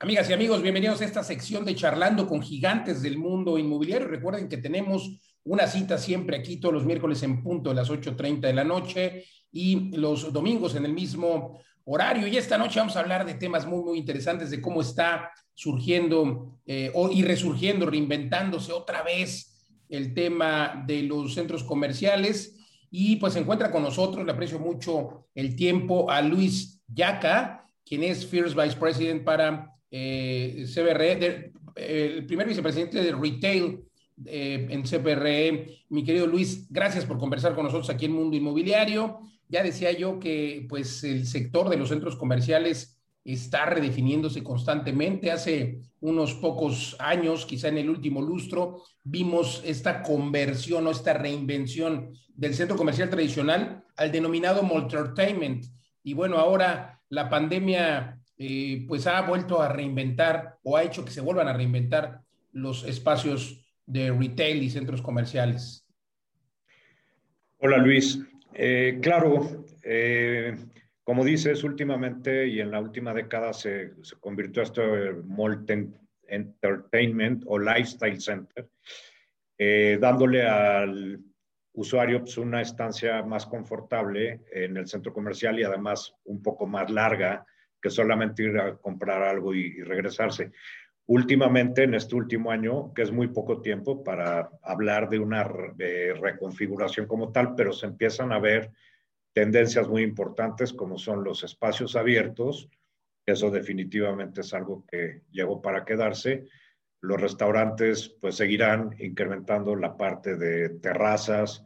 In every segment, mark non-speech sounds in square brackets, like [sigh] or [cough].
Amigas y amigos, bienvenidos a esta sección de Charlando con Gigantes del Mundo Inmobiliario. Recuerden que tenemos una cita siempre aquí todos los miércoles en punto de las 8.30 de la noche y los domingos en el mismo horario. Y esta noche vamos a hablar de temas muy, muy interesantes, de cómo está surgiendo eh, y resurgiendo, reinventándose otra vez el tema de los centros comerciales. Y pues se encuentra con nosotros, le aprecio mucho el tiempo, a Luis Yaca, quien es First Vice President para eh, CBRE, el primer vicepresidente de retail eh, en CBRE. Mi querido Luis, gracias por conversar con nosotros aquí en Mundo Inmobiliario. Ya decía yo que pues el sector de los centros comerciales está redefiniéndose constantemente. Hace unos pocos años, quizá en el último lustro, vimos esta conversión o esta reinvención del centro comercial tradicional al denominado multi-entertainment. Y bueno, ahora la pandemia eh, pues ha vuelto a reinventar o ha hecho que se vuelvan a reinventar los espacios de retail y centros comerciales. Hola Luis. Eh, claro, eh, como dices, últimamente y en la última década se, se convirtió esto en Molten Entertainment o Lifestyle Center, dándole al usuario pues, una estancia más confortable en el centro comercial y además un poco más larga que solamente ir a comprar algo y, regresarse. Últimamente, en este último año, que es muy poco tiempo para hablar de una reconfiguración como tal, pero se empiezan a ver tendencias muy importantes como son los espacios abiertos, eso definitivamente es algo que llegó para quedarse. Los restaurantes pues seguirán incrementando la parte de terrazas.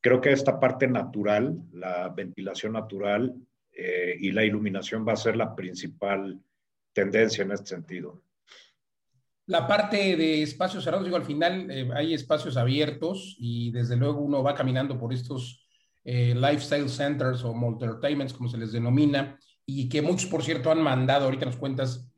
Creo que esta parte natural, la ventilación natural, eh, y la iluminación va a ser la principal tendencia en este sentido. La parte de espacios cerrados, digo, al final eh, hay espacios abiertos y desde luego uno va caminando por estos eh, lifestyle centers o multi-entertainments, como se les denomina, y que muchos, por cierto, han mandado, ahorita nos cuentas,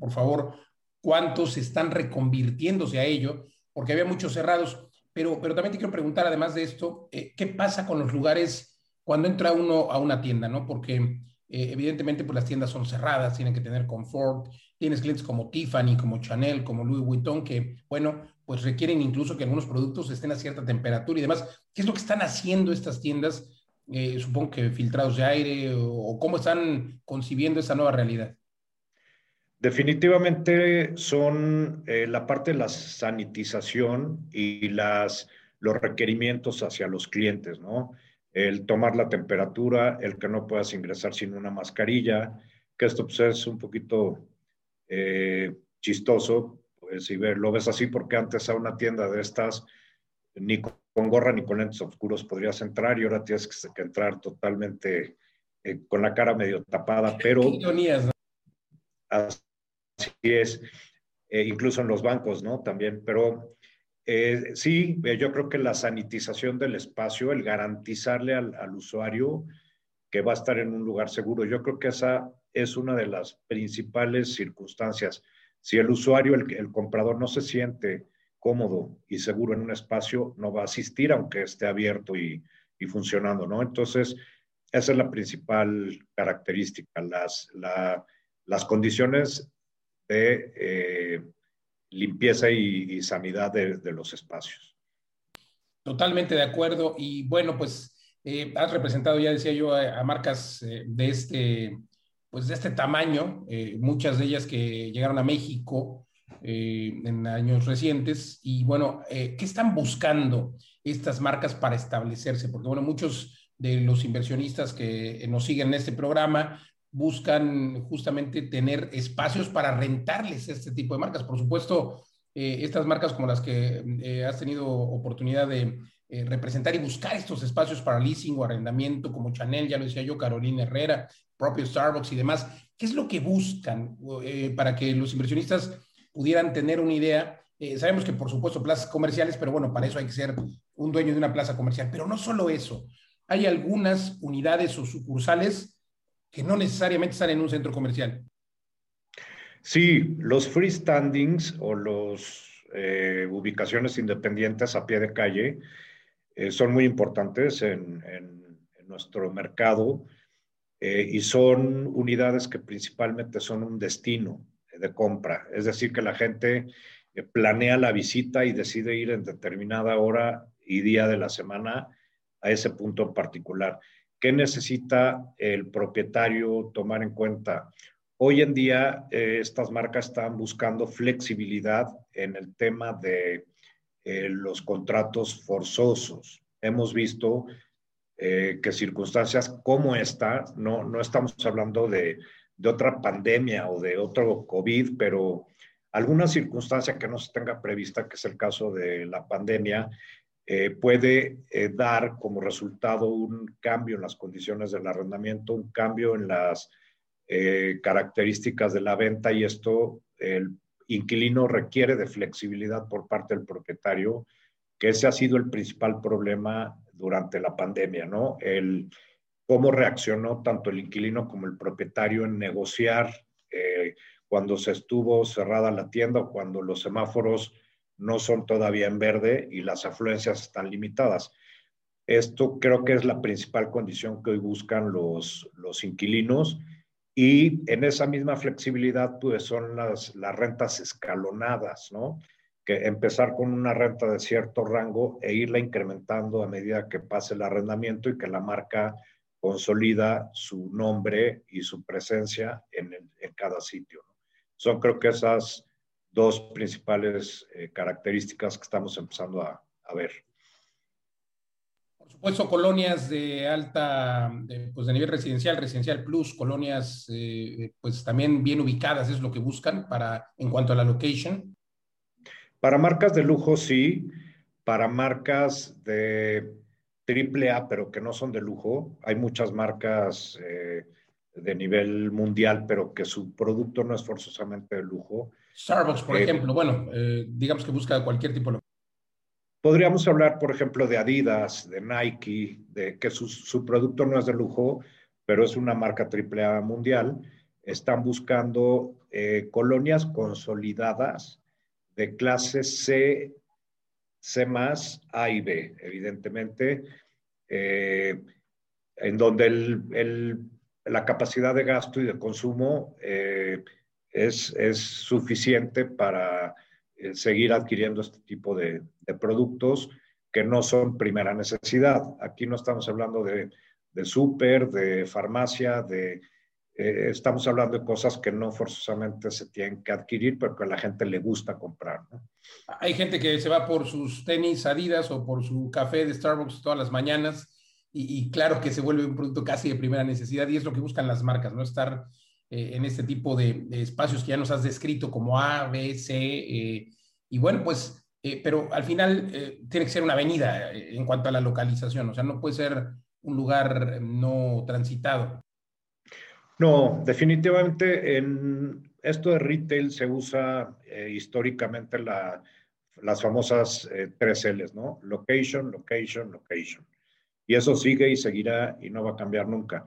por favor, cuántos están reconvirtiéndose a ello, porque había muchos cerrados. Pero, pero también te quiero preguntar, además de esto, ¿qué pasa con los lugares cuando entra uno a una tienda, ¿no? Porque eh, evidentemente pues las tiendas son cerradas, tienen que tener confort, tienes clientes como Tiffany, como Chanel, como Louis Vuitton, que, bueno, pues requieren incluso que algunos productos estén a cierta temperatura y demás. ¿Qué es lo que están haciendo estas tiendas? Eh, supongo que filtrados de aire o, cómo están concibiendo esa nueva realidad. Definitivamente son eh, la parte de la sanitización y las, los requerimientos hacia los clientes, ¿no? El tomar la temperatura, el que no puedas ingresar sin una mascarilla, que esto pues, es un poquito eh, chistoso, pues, si lo ves así, porque antes a una tienda de estas ni con gorra ni con lentes oscuros podrías entrar y ahora tienes que, entrar totalmente eh, con la cara medio tapada, pero... Así es, eh, incluso en los bancos, ¿no? También, pero eh, sí, eh, yo creo que la sanitización del espacio, el garantizarle al, usuario que va a estar en un lugar seguro, yo creo que esa es una de las principales circunstancias. Si el usuario, el, comprador no se siente cómodo y seguro en un espacio, no va a asistir aunque esté abierto y, funcionando, ¿no? Entonces, esa es la principal característica, las, las condiciones de... Eh, limpieza y, sanidad de, los espacios. Totalmente de acuerdo. Y bueno, pues eh, has representado, ya decía yo, a, marcas eh, de este, pues de este tamaño, eh, muchas de ellas que llegaron a México en años recientes. Y bueno, ¿qué están buscando estas marcas para establecerse? Porque bueno, muchos de los inversionistas que nos siguen en este programa buscan justamente tener espacios para rentarles este tipo de marcas. Por supuesto, eh, estas marcas como las que eh, has tenido oportunidad de eh, representar y buscar estos espacios para leasing o arrendamiento, como Chanel, ya lo decía yo, Carolina Herrera, propio Starbucks y demás. ¿Qué es lo que buscan para que los inversionistas pudieran tener una idea? sabemos que, por supuesto, plazas comerciales, pero bueno, para eso hay que ser un dueño de una plaza comercial. Pero no solo eso, hay algunas unidades o sucursales que no necesariamente están en un centro comercial. Sí, los freestandings o las eh, ubicaciones independientes a pie de calle eh, son muy importantes en, nuestro mercado eh, y son unidades que principalmente son un destino de compra. Es decir, que la gente planea la visita y decide ir en determinada hora y día de la semana a ese punto en particular. ¿Qué necesita el propietario tomar en cuenta? Hoy en día eh, estas marcas están buscando flexibilidad en el tema de eh, los contratos forzosos. Hemos visto eh, que circunstancias como esta, no, no estamos hablando de, de, otra pandemia o de otro COVID, pero alguna circunstancia que no se tenga prevista, que es el caso de la pandemia, eh, puede eh, dar como resultado un cambio en las condiciones del arrendamiento, un cambio en las eh, características de la venta y esto el inquilino requiere de flexibilidad por parte del propietario, que ese ha sido el principal problema durante la pandemia, ¿no? El cómo reaccionó tanto el inquilino como el propietario en negociar cuando se estuvo cerrada la tienda o cuando los semáforos no son todavía en verde y las afluencias están limitadas. Esto creo que es la principal condición que hoy buscan los, los inquilinos y en esa misma flexibilidad pues son las, las rentas escalonadas, ¿no? Que empezar con una renta de cierto rango e irla incrementando a medida que pase el arrendamiento y que la marca consolida su nombre y su presencia en, en cada sitio. Son creo que esas dos principales eh, características que estamos empezando a, a, ver. Por supuesto, colonias de alta, de, pues de nivel residencial, residencial plus, colonias eh, pues también bien ubicadas es lo que buscan para en cuanto a la location. Para marcas de lujo sí, para marcas de triple A, pero que no son de lujo, hay muchas marcas eh, de nivel mundial, pero que su producto no es forzosamente de lujo Starbucks, por eh, ejemplo, bueno, eh, digamos que busca cualquier tipo de... Podríamos hablar, por ejemplo, de Adidas, de Nike, de que su, su producto no es de lujo, pero es una marca AAA mundial. Están buscando eh, colonias consolidadas de clase C, C más, A y B, evidentemente, en donde el, el, la capacidad de gasto y de consumo es, es suficiente para eh, seguir adquiriendo este tipo de, productos que no son primera necesidad. Aquí no estamos hablando de, de súper, de farmacia, de, eh, estamos hablando de cosas que no forzosamente se tienen que adquirir, pero que a la gente le gusta comprar. Hay gente que se va por sus tenis Adidas o por su café de Starbucks todas las mañanas y, claro que se vuelve un producto casi de primera necesidad y es lo que buscan las marcas, ¿no? Estar eh, en este tipo de, de, espacios que ya nos has descrito como A, B, C. Eh, y bueno, pues, eh, pero al final eh, tiene que ser una avenida eh, en cuanto a la localización, o sea, no puede ser un lugar no transitado. No, definitivamente en esto de retail se usa históricamente la, las famosas tres L's, ¿no? Location, location, location. Y eso sigue y seguirá y no va a cambiar nunca.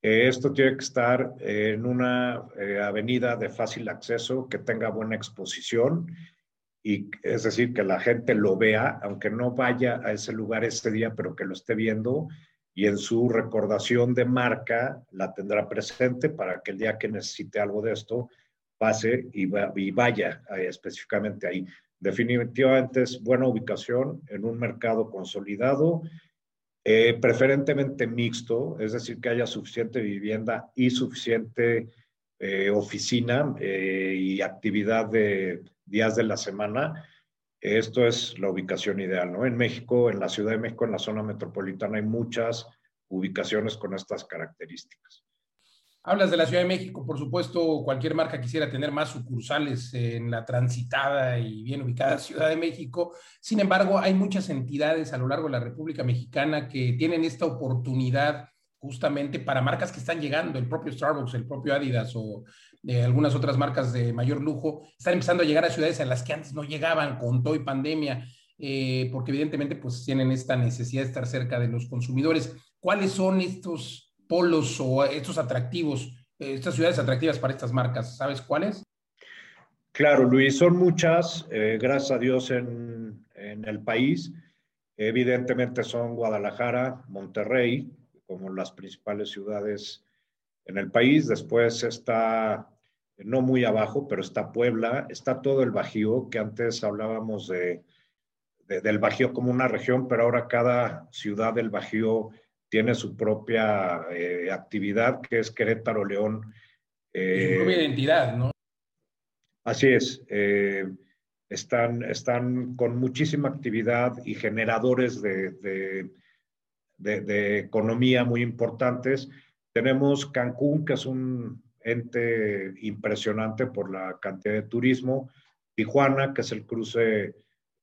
Esto tiene que estar en una eh, avenida de fácil acceso, que tenga buena exposición, y es decir, que la gente lo vea, aunque no vaya a ese lugar ese día, pero que lo esté viendo y en su recordación de marca la tendrá presente para que el día que necesite algo de esto pase y, va, y vaya eh, específicamente ahí. Definitivamente es buena ubicación en un mercado consolidado eh, preferentemente mixto, es decir, que haya suficiente vivienda y suficiente eh, oficina eh, y actividad de días de la semana. Esto es la ubicación ideal, ¿no? En México, en la Ciudad de México, en la zona metropolitana, hay muchas ubicaciones con estas características. Hablas de la Ciudad de México, por supuesto, cualquier marca quisiera tener más sucursales en la transitada y bien ubicada Ciudad de México. Sin embargo, hay muchas entidades a lo largo de la República Mexicana que tienen esta oportunidad justamente para marcas que están llegando, el propio Starbucks, el propio Adidas o eh, algunas otras marcas de mayor lujo, están empezando a llegar a ciudades en las que antes no llegaban con todo y pandemia, eh, porque evidentemente pues tienen esta necesidad de estar cerca de los consumidores. ¿Cuáles son estos polos o estos atractivos, estas ciudades atractivas para estas marcas? ¿Sabes cuáles? Claro, Luis, son muchas, eh, gracias a Dios en, en, el país. Evidentemente son Guadalajara, Monterrey, como las principales ciudades en el país. Después está no muy abajo, pero está Puebla, está todo el Bajío, que antes hablábamos de, del Bajío como una región, pero ahora cada ciudad del Bajío tiene su propia eh, actividad, que es Querétaro, León. Eh, su propia identidad, ¿no? Así es. Eh, están, están con muchísima actividad y generadores de, de, de, economía muy importantes. Tenemos Cancún, que es un ente impresionante por la cantidad de turismo. Tijuana, que es el cruce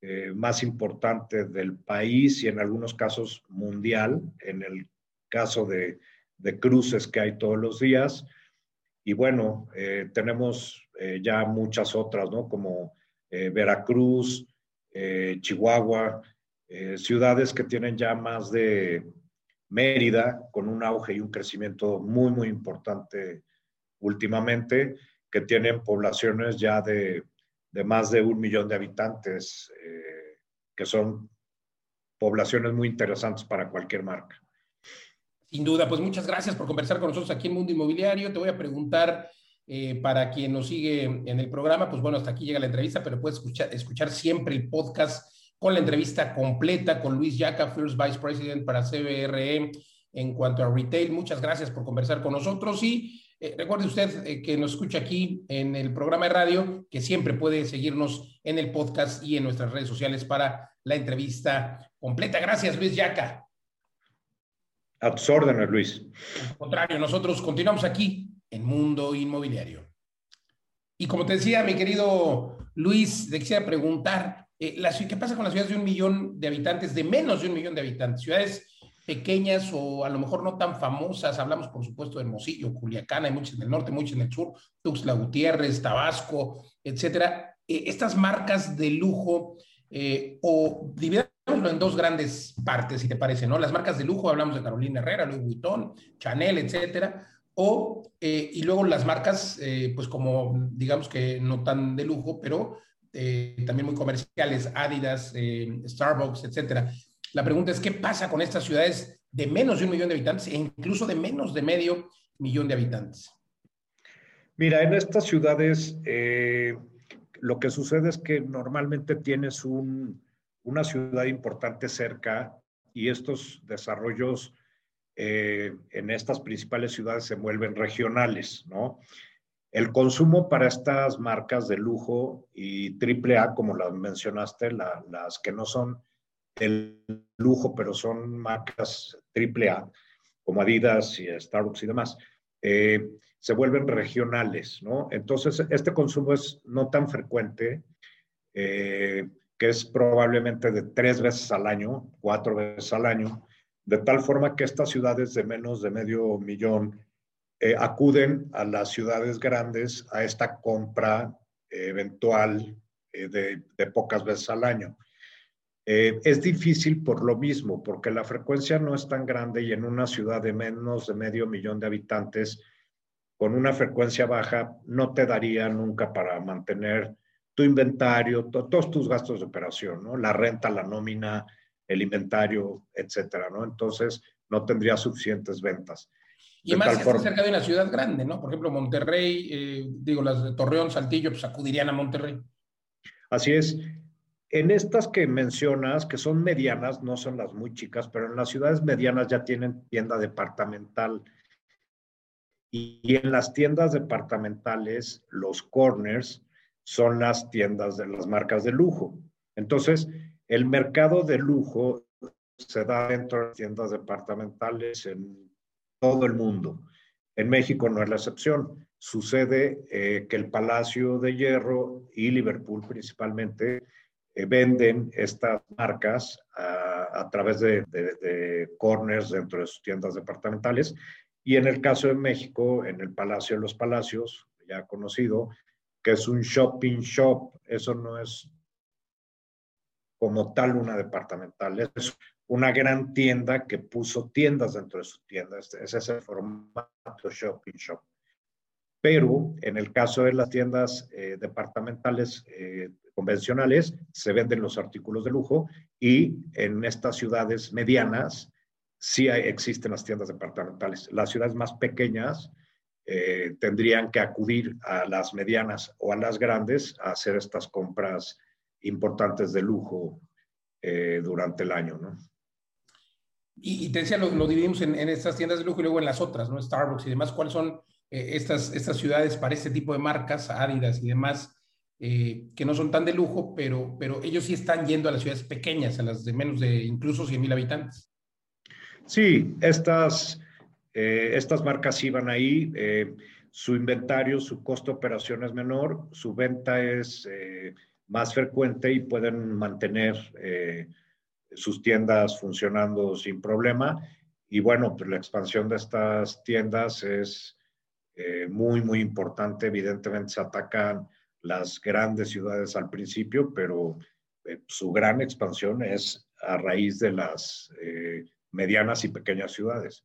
eh, más importante del país y en algunos casos mundial, en el caso de, de cruces que hay todos los días. Y bueno, eh, tenemos eh, ya muchas otras, ¿no? Como Veracruz, Chihuahua, ciudades que tienen ya más de Mérida, con un auge y un crecimiento muy, muy importante últimamente, que tienen poblaciones ya de de más de un millón de habitantes, eh, que son poblaciones muy interesantes para cualquier marca. Sin duda, pues muchas gracias por conversar con nosotros aquí en Mundo Inmobiliario. Te voy a preguntar, eh, para quien nos sigue en el programa, pues bueno, hasta aquí llega la entrevista, pero puedes escuchar, escuchar siempre el podcast con la entrevista completa con Luis Yaca, First Vice President para CBRE en cuanto a retail. Muchas gracias por conversar con nosotros y eh, recuerde usted eh, que nos escucha aquí en el programa de radio, que siempre puede seguirnos en el podcast y en nuestras redes sociales para la entrevista completa. Gracias, Luis Yaca. A tus órdenes, Luis. Al contrario, nosotros continuamos aquí en Mundo Inmobiliario. Y como te decía, mi querido Luis, te quisiera preguntar, eh, ¿qué pasa con las ciudades de un millón de habitantes, de menos de un millón de habitantes? Ciudades pequeñas o a lo mejor no tan famosas. Hablamos, por supuesto, de Hermosillo, Culiacán, hay muchas en el norte, muchas en el sur, Tuxtla Gutiérrez, Tabasco, etcétera. Eh, estas marcas de lujo, eh, o dividámoslo en dos grandes partes, si te parece, ¿no? Las marcas de lujo, hablamos de Carolina Herrera, Louis Vuitton, Chanel, etcétera. O, eh, y luego las marcas, pues como digamos que no tan de lujo, pero también muy comerciales, Adidas, Starbucks, etcétera. La pregunta es, ¿qué pasa con estas ciudades de menos de un millón de habitantes e incluso de menos de medio millón de habitantes? Mira, en estas ciudades eh, lo que sucede es que normalmente tienes una ciudad importante cerca y estos desarrollos eh, en estas principales ciudades se vuelven regionales, ¿no? El consumo para estas marcas de lujo y triple A, como las mencionaste, las que no son el lujo, pero son marcas AAA, como Adidas y Starbucks y demás, eh, se vuelven regionales, ¿no? Entonces, este consumo es no tan frecuente, eh, que es probablemente de tres veces al año, cuatro veces al año, de tal forma que estas ciudades de menos de medio millón eh, acuden a las ciudades grandes a esta compra eventual de, de pocas veces al año. Eh, es difícil por lo mismo, porque la frecuencia no es tan grande y en una ciudad de menos de medio millón de habitantes, con una frecuencia baja, no te daría nunca para mantener tu inventario, todos tus gastos de operación, ¿no? La renta, la nómina, el inventario, etcétera, ¿no? Entonces, no tendría suficientes ventas. Y más si cerca de una ciudad grande, ¿no? Por ejemplo, Monterrey, eh, digo, las de Torreón, Saltillo, pues acudirían a Monterrey. Así es. En estas que mencionas, que son medianas, no son las muy chicas, pero en las ciudades medianas ya tienen tienda departamental. Y en las tiendas departamentales, los corners son las tiendas de las marcas de lujo. Entonces, el mercado de lujo se da dentro de tiendas departamentales en todo el mundo. En México no es la excepción. Sucede eh, que el Palacio de Hierro y Liverpool principalmente eh, venden estas marcas a, través de, corners dentro de sus tiendas departamentales. Y en el caso de México, en el Palacio de los Palacios, ya conocido, que es un shopping shop, eso no es como tal una departamental, es una gran tienda que puso tiendas dentro de su tienda, es ese formato shopping shop. Pero en el caso de las tiendas eh, departamentales eh, convencionales, se venden los artículos de lujo y en estas ciudades medianas sí existen las tiendas departamentales. Las ciudades más pequeñas eh, tendrían que acudir a las medianas o a las grandes a hacer estas compras importantes de lujo eh, durante el año, ¿no? Y, te decía, lo, dividimos en, estas tiendas de lujo y luego en las otras, ¿no? Starbucks y demás. ¿Cuáles son eh, estas, estas ciudades para este tipo de marcas, Adidas y demás, que no son tan de lujo, pero, pero ellos sí están yendo a las ciudades pequeñas, a las de menos de incluso 100 mil habitantes? Sí, estas eh, estas marcas iban ahí, eh, su inventario, su costo de operación es menor, su venta es eh, más frecuente y pueden mantener sus tiendas funcionando sin problema. Y bueno, pues la expansión de estas tiendas es muy, muy importante. Evidentemente se atacan las grandes ciudades al principio, pero su gran expansión es a raíz de las medianas y pequeñas ciudades.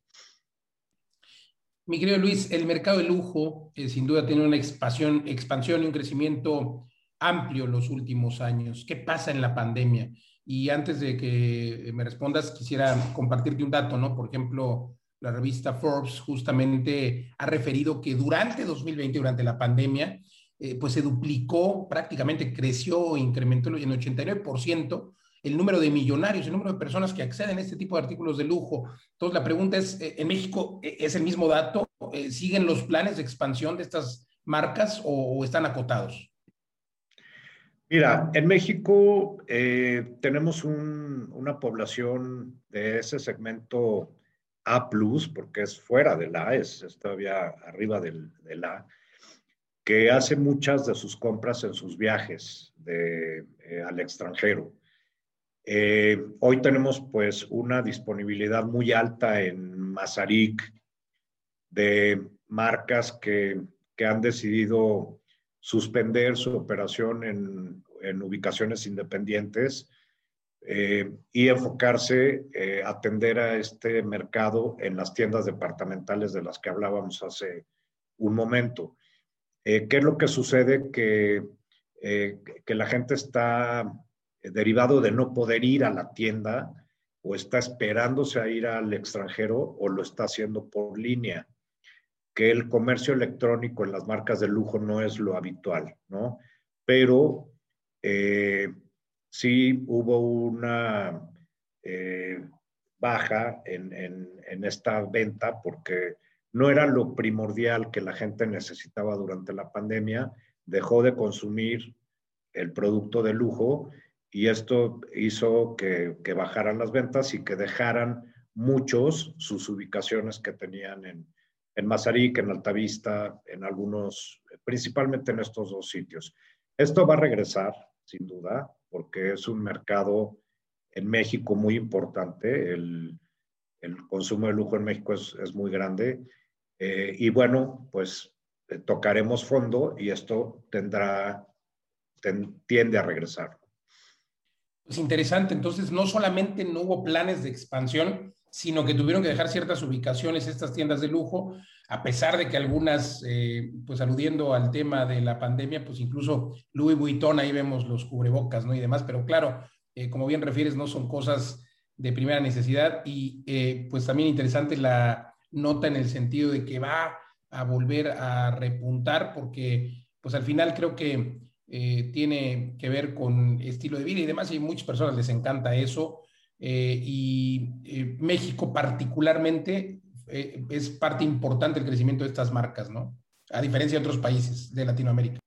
Mi querido Luis, el mercado de lujo eh, sin duda tiene una expansión, expansión y un crecimiento amplio los últimos años. ¿Qué pasa en la pandemia? Y antes de que me respondas, quisiera compartirte un dato, ¿no? Por ejemplo, la revista Forbes justamente ha referido que durante 2020, durante la pandemia, eh, pues se duplicó, prácticamente creció, incrementó en 89% el número de millonarios, el número de personas que acceden a este tipo de artículos de lujo. Entonces, la pregunta es, eh, ¿en México eh, es el mismo dato? ¿Siguen los planes de expansión de estas marcas o, están acotados? Mira, en México tenemos una población de ese segmento A, porque es fuera del A, es, todavía arriba del, A, que hace muchas de sus compras en sus viajes al extranjero. Eh, hoy tenemos pues una disponibilidad muy alta en Mazarik de marcas que, han decidido suspender su operación en, ubicaciones independientes eh, y enfocarse eh, atender a este mercado en las tiendas departamentales de las que hablábamos hace un momento. ¿Qué es lo que sucede? Que, que la gente está derivado de no poder ir a la tienda o está esperándose a ir al extranjero o lo está haciendo por línea, que el comercio electrónico en las marcas de lujo no es lo habitual, ¿no? Pero eh, sí hubo una eh, baja en, en esta venta porque no era lo primordial que la gente necesitaba durante la pandemia, dejó de consumir el producto de lujo y esto hizo que, bajaran las ventas y que dejaran muchos sus ubicaciones que tenían en, en Mazarik, en Altavista, en algunos, principalmente en estos dos sitios. Esto va a regresar, sin duda, porque es un mercado en México muy importante. El, consumo de lujo en México es, muy grande. Eh, y bueno, pues eh, tocaremos fondo y esto tendrá, tiende a regresar. Es interesante. Entonces, no solamente no hubo planes de expansión, sino que tuvieron que dejar ciertas ubicaciones estas tiendas de lujo, a pesar de que algunas, eh, pues aludiendo al tema de la pandemia, pues incluso Louis Vuitton, ahí vemos los cubrebocas, ¿no? Y demás, pero claro, como bien refieres, no son cosas de primera necesidad y pues también interesante la nota en el sentido de que va a volver a repuntar porque pues al final creo que eh, tiene que ver con estilo de vida y demás, y a muchas personas les encanta eso. Eh, y eh, México particularmente es parte importante del crecimiento de estas marcas, ¿no? A diferencia de otros países de Latinoamérica.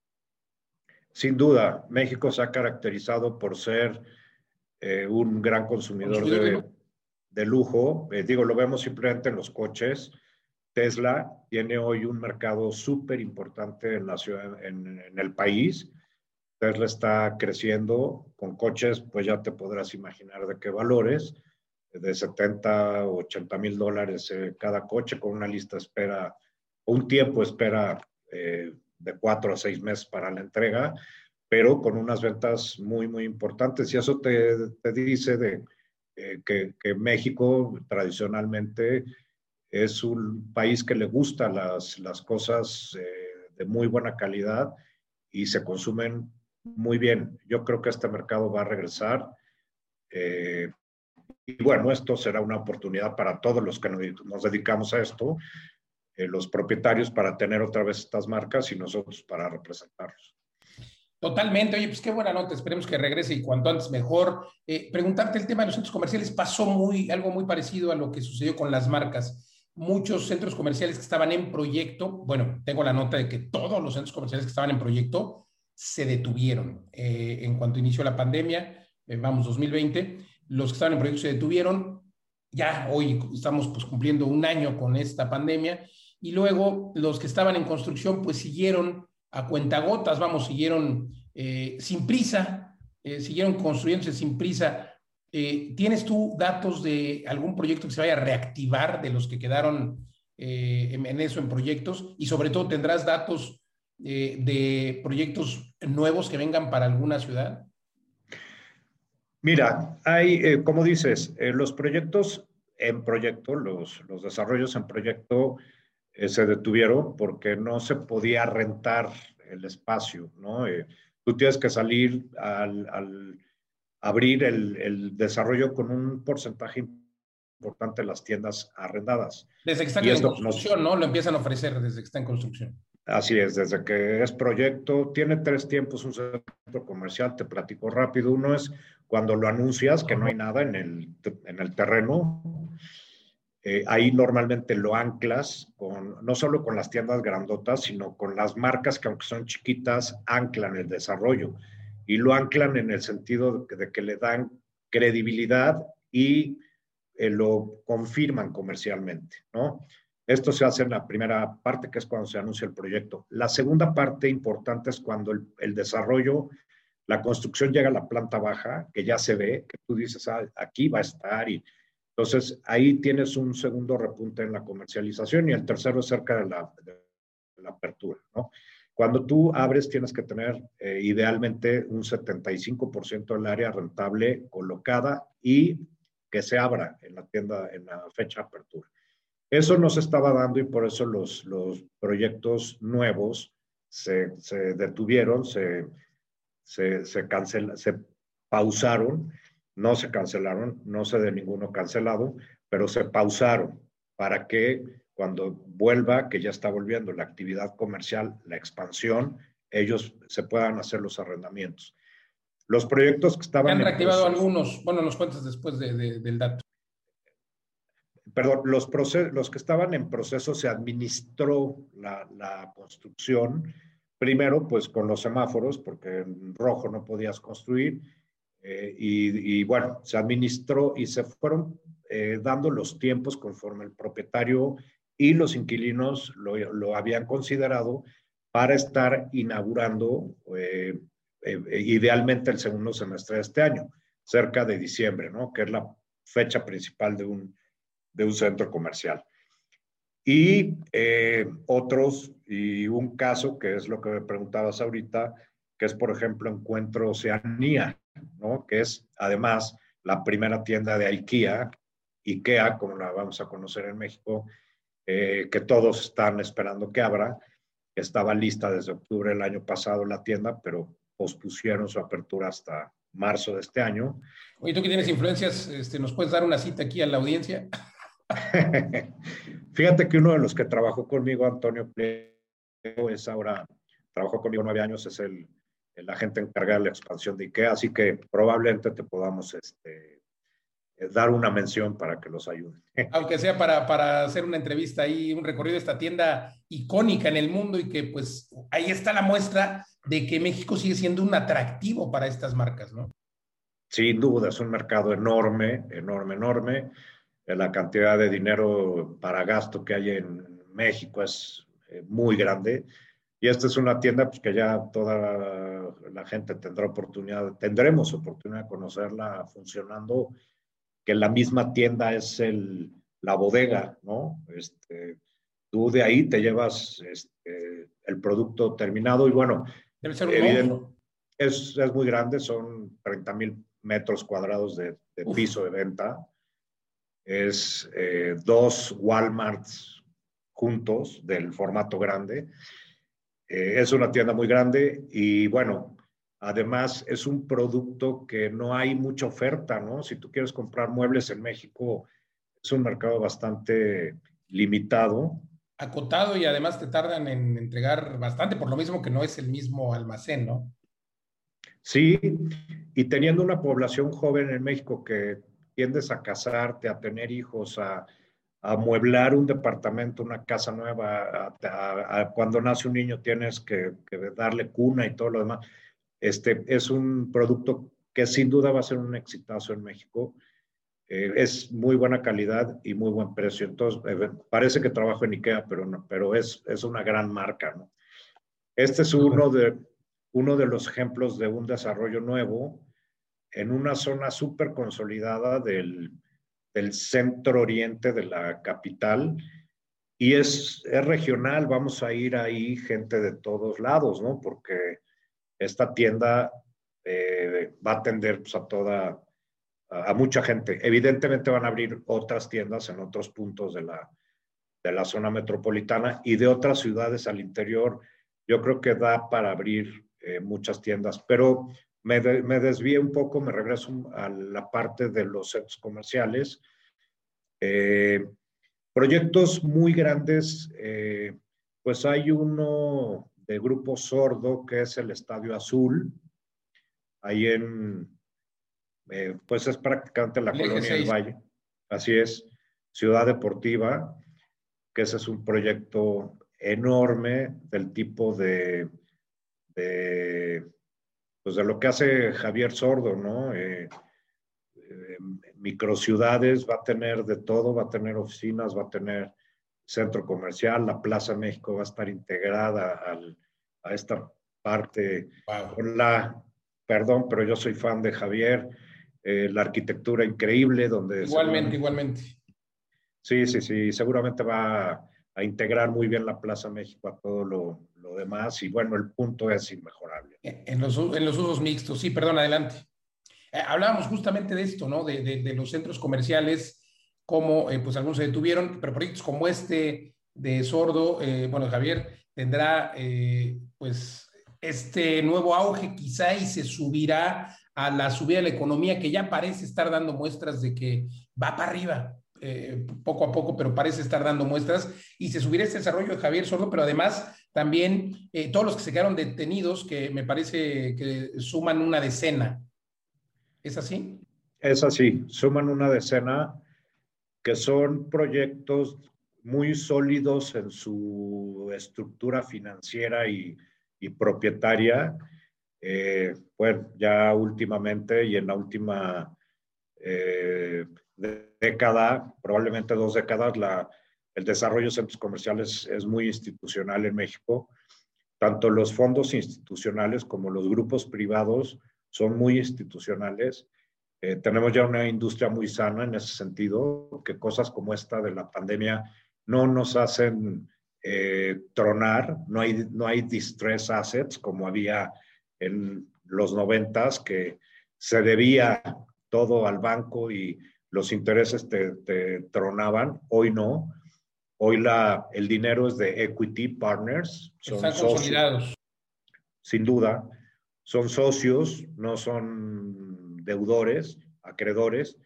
Sin duda, México se ha caracterizado por ser un gran consumidor, de, de, lujo. digo, lo vemos simplemente en los coches. Tesla tiene hoy un mercado súper importante en, en el país Tesla está creciendo con coches, pues ya te podrás imaginar de qué valores, de 70 o 80 mil dólares eh, cada coche, con una lista espera, un tiempo espera eh, de cuatro a seis meses para la entrega, pero con unas ventas muy, muy importantes. Y eso te, te dice de, eh, que, México tradicionalmente es un país que le gusta las, las cosas de muy buena calidad y se consumen muy bien. Yo creo que este mercado va a regresar. Eh, y bueno, esto será una oportunidad para todos los que nos dedicamos a esto, eh, los propietarios para tener otra vez estas marcas y nosotros para representarlos. Totalmente. Oye, pues qué buena nota. Esperemos que regrese y cuanto antes mejor. Eh, preguntarte el tema de los centros comerciales. Pasó muy, algo muy parecido a lo que sucedió con las marcas. Muchos centros comerciales que estaban en proyecto, bueno, tengo la nota de que todos los centros comerciales que estaban en proyecto se detuvieron eh, en cuanto inició la pandemia, eh, vamos, 2020. Los que estaban en proyecto se detuvieron. Ya hoy estamos pues cumpliendo un año con esta pandemia. Y luego los que estaban en construcción pues siguieron a cuentagotas, vamos, siguieron eh, sin prisa, eh, siguieron construyéndose sin prisa. Eh, ¿Tienes tú datos de algún proyecto que se vaya a reactivar de los que quedaron en, en, eso, en proyectos? Y sobre todo, ¿tendrás datos de proyectos nuevos que vengan para alguna ciudad? Mira, hay, como dices, los proyectos en proyecto, los, los desarrollos en proyecto, eh, se detuvieron porque no se podía rentar el espacio, ¿no? Eh, tú tienes que salir al, abrir el, desarrollo con un porcentaje importante de las tiendas arrendadas. Desde que está en construcción, ¿no? Lo empiezan a ofrecer desde que está en construcción. Así es, desde que es proyecto, tiene tres tiempos un centro comercial, te platico rápido. Uno es cuando lo anuncias, que no hay nada en el, en el terreno, eh, ahí normalmente lo anclas con, no solo con las tiendas grandotas, sino con las marcas que aunque son chiquitas, anclan el desarrollo. Y lo anclan en el sentido de que, le dan credibilidad y eh, lo confirman comercialmente, ¿no? Esto se hace en la primera parte, que es cuando se anuncia el proyecto. La segunda parte importante es cuando el, el desarrollo, la construcción llega a la planta baja, que ya se ve, que tú dices, ah, aquí va a estar y entonces, ahí tienes un segundo repunte en la comercialización y el tercero es cerca de la, apertura, ¿no? Cuando tú abres, tienes que tener eh, idealmente un 75% del área rentable colocada y que se abra en la tienda en la fecha de apertura. Eso no se estaba dando y por eso los, los proyectos nuevos se, se detuvieron, se, se, se, cancel, se pausaron no se cancelaron, no sé de ninguno cancelado, pero se pausaron para que cuando vuelva, que ya está volviendo la actividad comercial, la expansión, ellos se puedan hacer los arrendamientos. Los proyectos que estaban... Han reactivado algunos, bueno, nos cuentas después del dato. Perdón, los, los que estaban en proceso se administró la, la construcción, primero pues con los semáforos, porque en rojo no podías construir, eh, y, bueno, se administró y se fueron eh, dando los tiempos conforme el propietario y los inquilinos lo, lo habían considerado para estar inaugurando eh, idealmente el segundo semestre de este año, cerca de diciembre, ¿no? Que es la fecha principal de un, de un centro comercial. Y otros, y un caso que es lo que me preguntabas ahorita, que es por ejemplo Encuentro Oceanía, ¿no? que es además la primera tienda de IKEA, IKEA, como la vamos a conocer en México, eh, que todos están esperando que abra. Estaba lista desde octubre del año pasado la tienda, pero pospusieron su apertura hasta marzo de este año. Oye, tú que tienes influencias, este, ¿nos puedes dar una cita aquí a la audiencia? [laughs] Fíjate que uno de los que trabajó conmigo, Antonio es ahora, trabajó conmigo nueve años, es el la gente encargada de la expansión de IKEA, así que probablemente te podamos este, eh, dar una mención para que los ayuden. [laughs] Aunque sea para, para hacer una entrevista ahí, un recorrido de esta tienda icónica en el mundo y que pues ahí está la muestra de que México sigue siendo un atractivo para estas marcas, ¿no? Sin duda, es un mercado enorme, enorme, enorme. La cantidad de dinero para gasto que hay en México es eh, muy grande y esta es una tienda pues, que ya toda la gente tendrá oportunidad, tendremos oportunidad de conocerla funcionando, que la misma tienda es el, la bodega, ¿no? Este, tú de ahí te llevas este, el producto terminado y bueno, Debe ser un es, es, muy grande, son 30 mil metros cuadrados de, piso de venta. Es eh, dos Walmarts juntos del formato grande. Eh, es una tienda muy grande y bueno, además es un producto que no hay mucha oferta, ¿no? Si tú quieres comprar muebles en México, es un mercado bastante limitado acotado y además te tardan en entregar bastante, por lo mismo que no es el mismo almacén, ¿no? Sí, y teniendo una población joven en México que tiendes a casarte, a tener hijos, a, amueblar un departamento, una casa nueva, cuando nace un niño tienes que, darle cuna y todo lo demás. Este es un producto que sin duda va a ser un exitazo en México. Eh, es muy buena calidad y muy buen precio. Entonces, eh, parece que trabajo en IKEA, pero, no, pero es, es una gran marca. ¿no? Este es uno de, uno de los ejemplos de un desarrollo nuevo en una zona súper consolidada del, del centro oriente de la capital y es, es, regional, vamos a ir ahí gente de todos lados, ¿no? Porque esta tienda eh, va a atender pues, a toda, a, mucha gente. Evidentemente van a abrir otras tiendas en otros puntos de la, de la zona metropolitana y de otras ciudades al interior. Yo creo que da para abrir eh, muchas tiendas, pero me, me desvíe un poco, me regreso a la parte de los centros comerciales. Eh, proyectos muy grandes, eh, pues hay uno de Grupo Sordo, que es el Estadio Azul, ahí en, eh, pues es prácticamente la colonia del Valle. Así es, Ciudad Deportiva, que ese es un proyecto enorme del tipo de, de pues de lo que hace Javier Sordo, ¿no? Eh, eh, microciudades, va a tener de todo, va a tener oficinas, va a tener centro comercial, la Plaza México va a estar integrada a esta parte con la, perdón, pero yo soy fan de Javier, eh, la arquitectura increíble donde... Igualmente, igualmente. Sí, sí, sí, seguramente va a integrar muy bien la Plaza México a todo lo, demás y bueno, el punto es inmejorable. En los, en los usos mixtos, sí, perdón, adelante. Eh, hablábamos justamente de esto, ¿no? De, de, los centros comerciales, como eh, pues algunos se detuvieron, pero proyectos como este de Sordo, eh, bueno, Javier tendrá pues este nuevo auge quizá y se subirá a la subida de la economía que ya parece estar dando muestras de que va para arriba. poco a poco, pero parece estar dando muestras y se subirá este desarrollo de Javier Sordo, pero además también eh, todos los que se quedaron detenidos, que me parece que suman una decena. ¿Es así? Es así, suman una decena que son proyectos muy sólidos en su estructura financiera y, propietaria. Eh, bueno, ya últimamente y en la última eh, década, probablemente dos décadas, la, el desarrollo de centros comerciales es muy institucional en México. Tanto los fondos institucionales como los grupos privados son muy institucionales. Eh, tenemos ya una industria muy sana en ese sentido, que cosas como esta de la pandemia no nos hacen eh, tronar, no hay, no hay distress assets como había en los noventas, que se debía todo al banco y los intereses te, te tronaban, hoy no. Hoy la, el dinero es de equity partners. Son Están consolidados. Sin duda. Son socios, no son deudores, acreedores.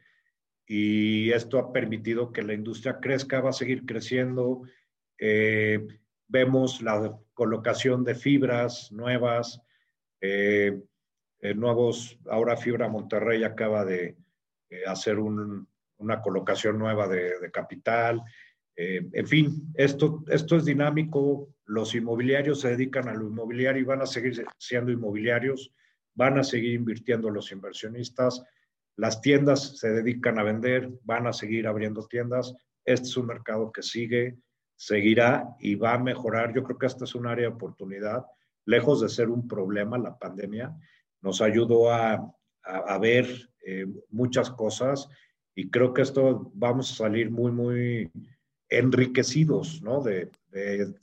Y esto ha permitido que la industria crezca, va a seguir creciendo. Eh, vemos la colocación de fibras nuevas, eh, eh, nuevos, ahora Fibra Monterrey acaba de hacer una colocación nueva de, de capital. Eh, en fin, esto, esto es dinámico, los inmobiliarios se dedican a lo inmobiliario y van a seguir siendo inmobiliarios, van a seguir invirtiendo los inversionistas, las tiendas se dedican a vender, van a seguir abriendo tiendas, este es un mercado que sigue, seguirá y va a mejorar. Yo creo que esta es un área de oportunidad, lejos de ser un problema, la pandemia nos ayudó a, ver eh, muchas cosas y creo que esto vamos a salir muy, muy enriquecidos ¿no? de,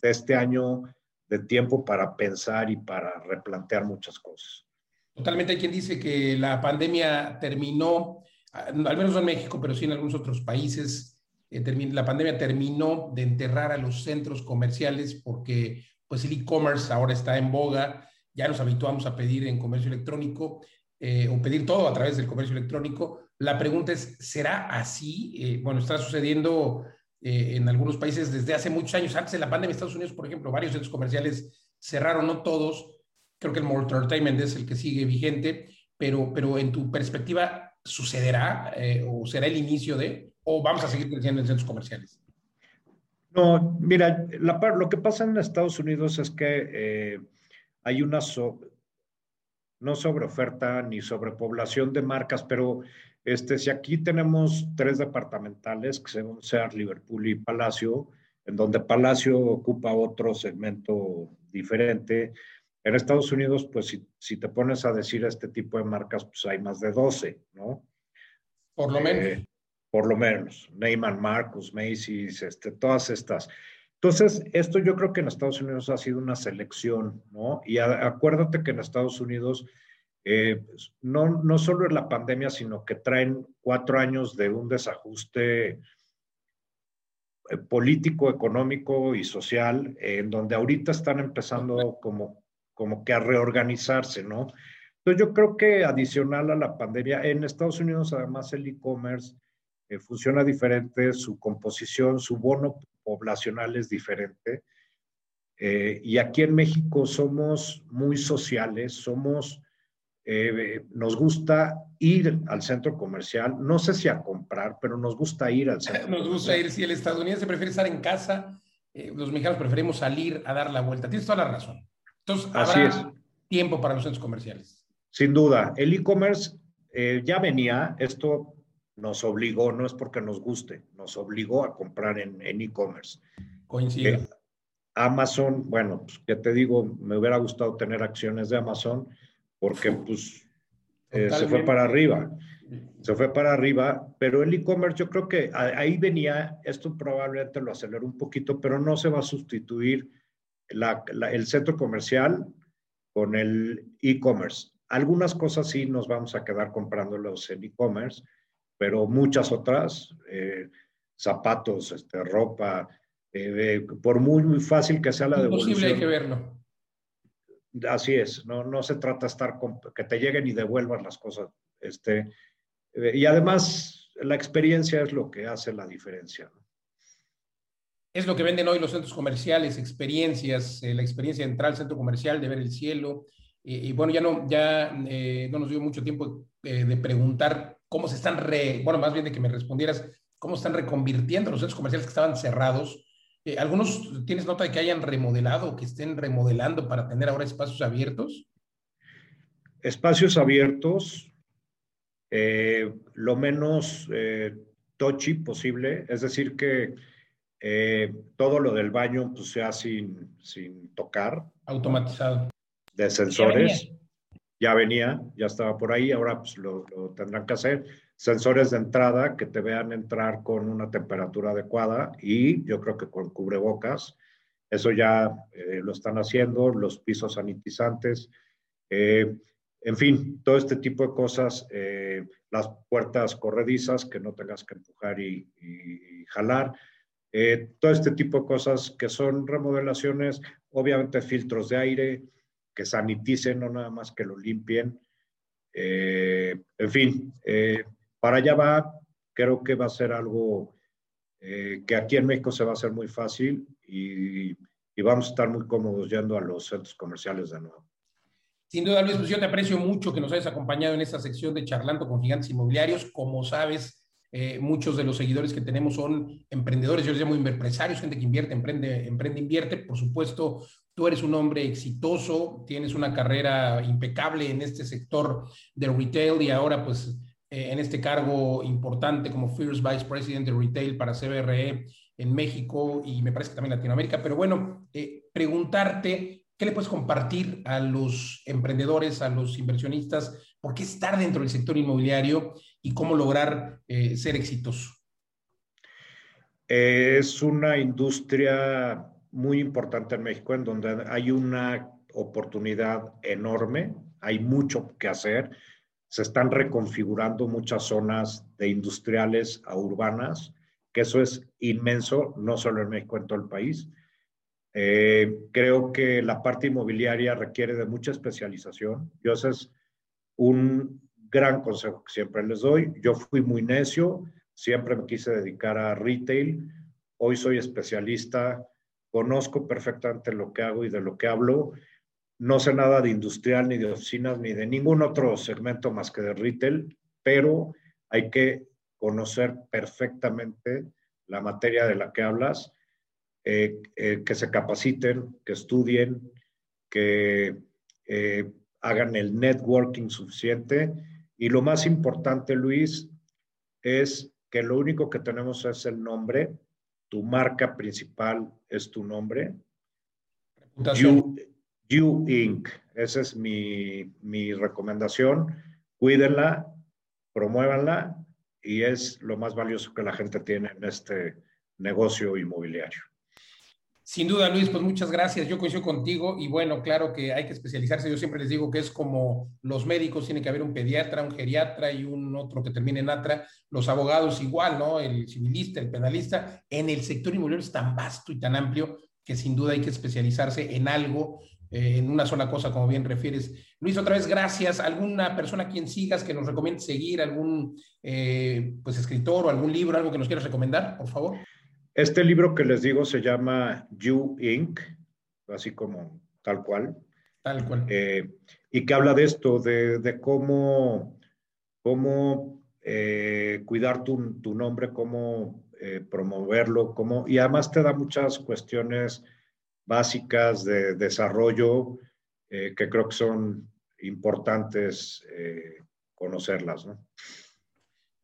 este año de tiempo para pensar y para replantear muchas cosas. Totalmente hay quien dice que la pandemia terminó, al menos en México, pero sí en algunos otros países, eh, la pandemia terminó de enterrar a los centros comerciales porque pues el e-commerce ahora está en boga, ya nos habituamos a pedir en comercio electrónico eh, o pedir todo a través del comercio electrónico. La pregunta es, ¿será así? Eh, bueno, está sucediendo eh, en algunos países desde hace muchos años. Antes de la pandemia Estados Unidos, por ejemplo, varios centros comerciales cerraron, no todos. Creo que el Mall Entertainment es el que sigue vigente, pero, pero en tu perspectiva, ¿sucederá eh, o será el inicio de, o vamos a seguir creciendo en centros comerciales? No, mira, lo que pasa en Estados Unidos es que eh, hay una no sobreoferta ni sobrepoblación de marcas, pero este, si aquí tenemos tres departamentales, que son Sears, Liverpool y Palacio, en donde Palacio ocupa otro segmento diferente, en Estados Unidos, pues si, si, te pones a decir este tipo de marcas, pues hay más de 12, ¿no? Por lo menos. Eh, por lo menos. Neyman Marcus, Macy's, este, todas estas. Entonces, esto yo creo que en Estados Unidos ha sido una selección, ¿no? Y acuérdate que en Estados Unidos eh, no, no solo es la pandemia, sino que traen cuatro años de un desajuste eh, político, económico y social, en donde ahorita están empezando como como que a reorganizarse, ¿no? Entonces yo creo que adicional a la pandemia, en Estados Unidos además el e-commerce eh, funciona diferente, su composición, su bono poblacional es diferente. Eh, y aquí en México somos muy sociales, somos, eh, nos gusta ir al centro comercial, no sé si a comprar, pero nos gusta ir al centro. Nos gusta ir, si el estadounidense prefiere estar en casa, los mexicanos preferimos salir a dar la vuelta. Tienes toda la razón. Entonces, habrá Así es. tiempo para los centros comerciales. Sin duda. El e-commerce eh, ya venía, esto nos obligó, no es porque nos guste, nos obligó a comprar en e-commerce. Coincido. Eh, Amazon, bueno, pues que te digo, me hubiera gustado tener acciones de Amazon porque pues eh, se fue para arriba, se fue para arriba, pero el e-commerce yo creo que ahí venía, esto probablemente lo aceleró un poquito, pero no se va a sustituir el centro comercial con el e-commerce. Algunas cosas sí nos vamos a quedar comprándolos en e-commerce, pero muchas otras, eh, zapatos, este, ropa, eh, por muy, muy fácil que sea la devolución. Imposible hay que verlo. Así es, no, no se trata de estar con, que te lleguen y devuelvas las cosas. Este, eh, y además, la experiencia es lo que hace la diferencia. ¿no? es lo que venden hoy los centros comerciales, experiencias, eh, la experiencia de entrar al centro comercial, de ver el cielo. y bueno, ya no, ya eh, no nos dio mucho tiempo de preguntar cómo se están, re, bueno, más bien de que me respondieras, cómo están reconvirtiendo los centros comerciales que estaban cerrados. ¿Algunos tienes nota de que hayan remodelado o que estén remodelando para tener ahora espacios abiertos? Espacios abiertos, lo menos touchy posible, es decir, que eh, todo lo del baño pues sea sin, sin tocar. Automatizado. De sensores. Ya venía. ya estaba por ahí, ahora pues lo, tendrán que hacer. Sensores de entrada que te vean entrar con una temperatura adecuada y yo creo que con cubrebocas. Eso ya eh, lo están haciendo, los pisos sanitizantes. Eh, en fin, todo este tipo de cosas, las puertas corredizas que no tengas que empujar y jalar. Eh, todo este tipo de cosas que son remodelaciones, obviamente filtros de aire, que saniticen, no nada más que lo limpien. Eh, en fin, eh, para allá va, creo que va a ser algo que aquí en México se va a hacer muy fácil y, y, vamos a estar muy cómodos yendo a los centros comerciales de nuevo. Sin duda, Luis, pues yo te aprecio mucho que nos hayas acompañado en esta sección de Charlando con Gigantes Inmobiliarios. Como sabes, eh, muchos de los seguidores que tenemos son emprendedores, yo les llamo empresarios, gente que invierte, emprende, emprende, invierte. Por supuesto, tú eres un hombre exitoso, tienes una carrera impecable en este sector de retail y ahora pues eh, en este cargo importante como First Vice President de Retail para CBRE en México y me parece que también Latinoamérica. Pero bueno, eh, preguntarte, ¿qué le puedes compartir a los emprendedores, a los inversionistas? ¿Por qué estar dentro del sector inmobiliario y cómo lograr eh, ser exitoso? Es una industria muy importante en México en donde hay una oportunidad enorme, hay mucho que hacer, se están reconfigurando muchas zonas de industriales a urbanas, que eso es inmenso, no solo en México, en todo el país. Eh, creo que la parte inmobiliaria requiere de mucha especialización. Yo ese es un gran consejo que siempre les doy. Yo fui muy necio, siempre me quise dedicar a retail hoy soy especialista, conozco perfectamente lo que hago y de lo que hablo. No sé nada de industrial, ni de oficinas, ni de ningún otro segmento más que de retail, pero hay que conocer perfectamente la materia de la que hablas, eh, eh, que se capaciten, que estudien, que eh, hagan el networking suficiente. Y lo más importante, Luis, es que lo único que tenemos es el nombre, tu marca principal es tu nombre. You, you, Inc. Esa es mi, mi recomendación. Cuídenla, promuévanla y es lo más valioso que la gente tiene en este negocio inmobiliario. Sin duda, Luis, pues muchas gracias. Yo coincido contigo y bueno, claro que hay que especializarse. Yo siempre les digo que es como los médicos, tiene que haber un pediatra, un geriatra y un otro que termine en atra. Los abogados igual, ¿no? El civilista, el penalista. En el sector inmobiliario es tan vasto y tan amplio que sin duda hay que especializarse en algo, eh, en una sola cosa, como bien refieres. Luis, otra vez gracias. ¿Alguna persona a quien sigas que nos recomiende seguir? ¿Algún eh, pues escritor o algún libro, algo que nos quieras recomendar, por favor? Este libro que les digo se llama You Inc., así como tal cual. Tal cual. Eh, y que habla de esto, de, cómo, cómo eh, cuidar tu, tu, nombre, cómo eh, promoverlo, cómo, y además te da muchas cuestiones básicas de desarrollo que creo que son importantes conocerlas. ¿no?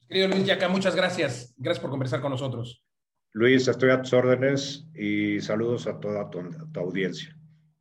Querido Luis Yaca, muchas gracias. Gracias por conversar con nosotros. Luis, estoy a tus órdenes y saludos a toda tu, audiencia.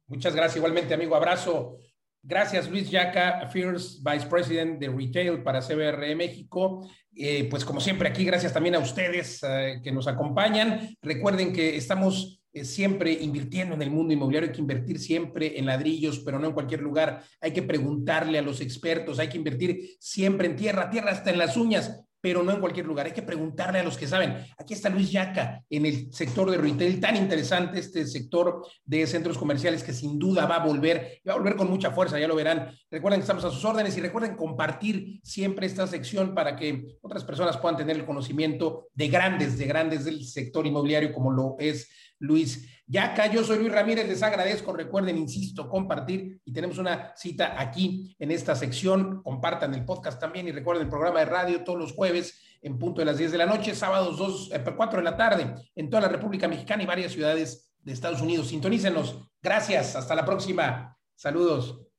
Muchas gracias, igualmente, amigo. Abrazo. Gracias, Luis Yaca, First Vice President de Retail para CBR México. Eh, pues como siempre aquí, gracias también a ustedes eh, que nos acompañan. Recuerden que estamos eh, siempre invirtiendo en el mundo inmobiliario, hay que invertir siempre en ladrillos, pero no en cualquier lugar. Hay que preguntarle a los expertos, hay que invertir siempre en tierra, tierra hasta en las uñas pero no en cualquier lugar. Hay que preguntarle a los que saben. Aquí está Luis Yaca en el sector de retail, tan interesante este sector de centros comerciales que sin duda va a volver, va a volver con mucha fuerza, ya lo verán. Recuerden que estamos a sus órdenes y recuerden compartir siempre esta sección para que otras personas puedan tener el conocimiento de grandes, de grandes del sector inmobiliario como lo es Luis Yaca. Yo soy Luis Ramírez, les agradezco. Recuerden, insisto, compartir y tenemos una cita aquí en esta sección. Compartan el podcast también y recuerden el programa de radio todos los jueves en punto de las 10 de la noche, sábados 2, 4 eh, de la tarde en toda la República Mexicana y varias ciudades de Estados Unidos. Sintonícenos. Gracias. Hasta la próxima. Saludos.